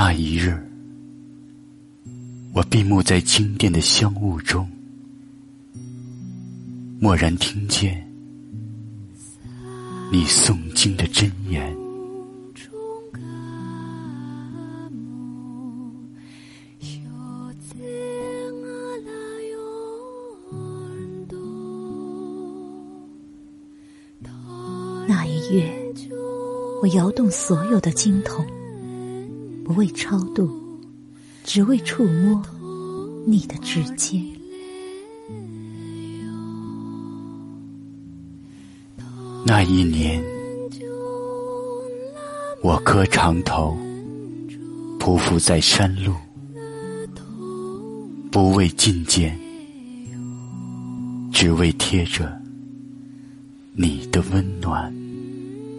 那一日，我闭目在经殿的香雾中，蓦然听见你诵经的真言。那一月，我摇动所有的经筒。不为超度，只为触摸你的指尖。那一年，我磕长头，匍匐在山路，不为觐见，只为贴着你的温暖。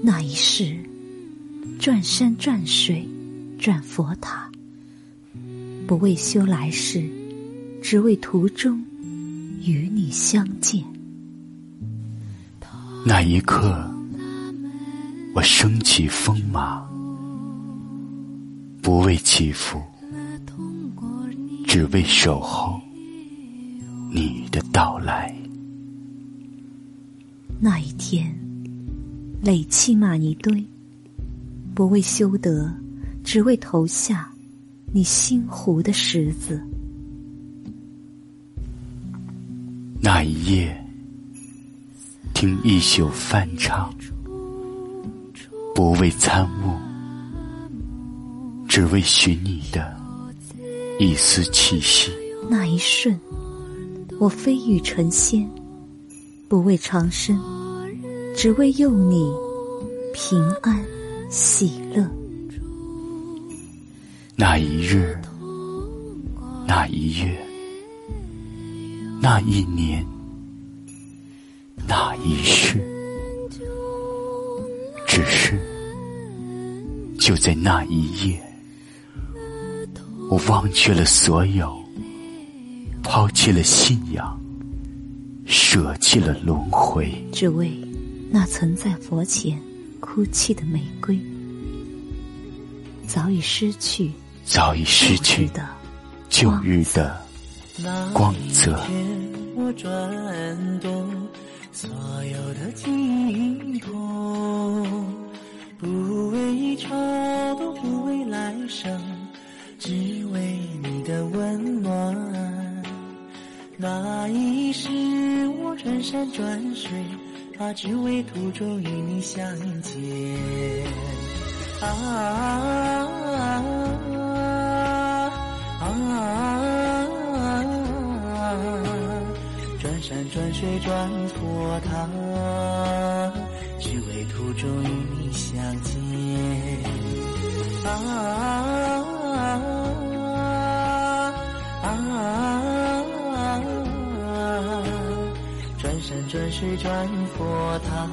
那一世，转山转水。转佛塔，不为修来世，只为途中与你相见。那一刻，我升起风马，不为祈福，只为守候你的到来。那一天，垒砌玛尼堆，不为修德。只为投下你心湖的石子。那一夜，听一宿梵唱，不为参悟，只为寻你的一丝气息。那一瞬，我飞羽成仙，不为长生，只为佑你平安喜乐。那一日，那一月，那一年，那一世，只是就在那一夜，我忘却了所有，抛弃了信仰，舍弃了轮回，只为那曾在佛前哭泣的玫瑰，早已失去。早已失去的旧日的光泽。我转动所有的经筒，不为超度，不为来生，只为你的温暖。那一世我转山转水，啊，只为途中与你相见。啊。山转水转佛塔，只为途中与你相见。啊啊！转山转水转佛塔，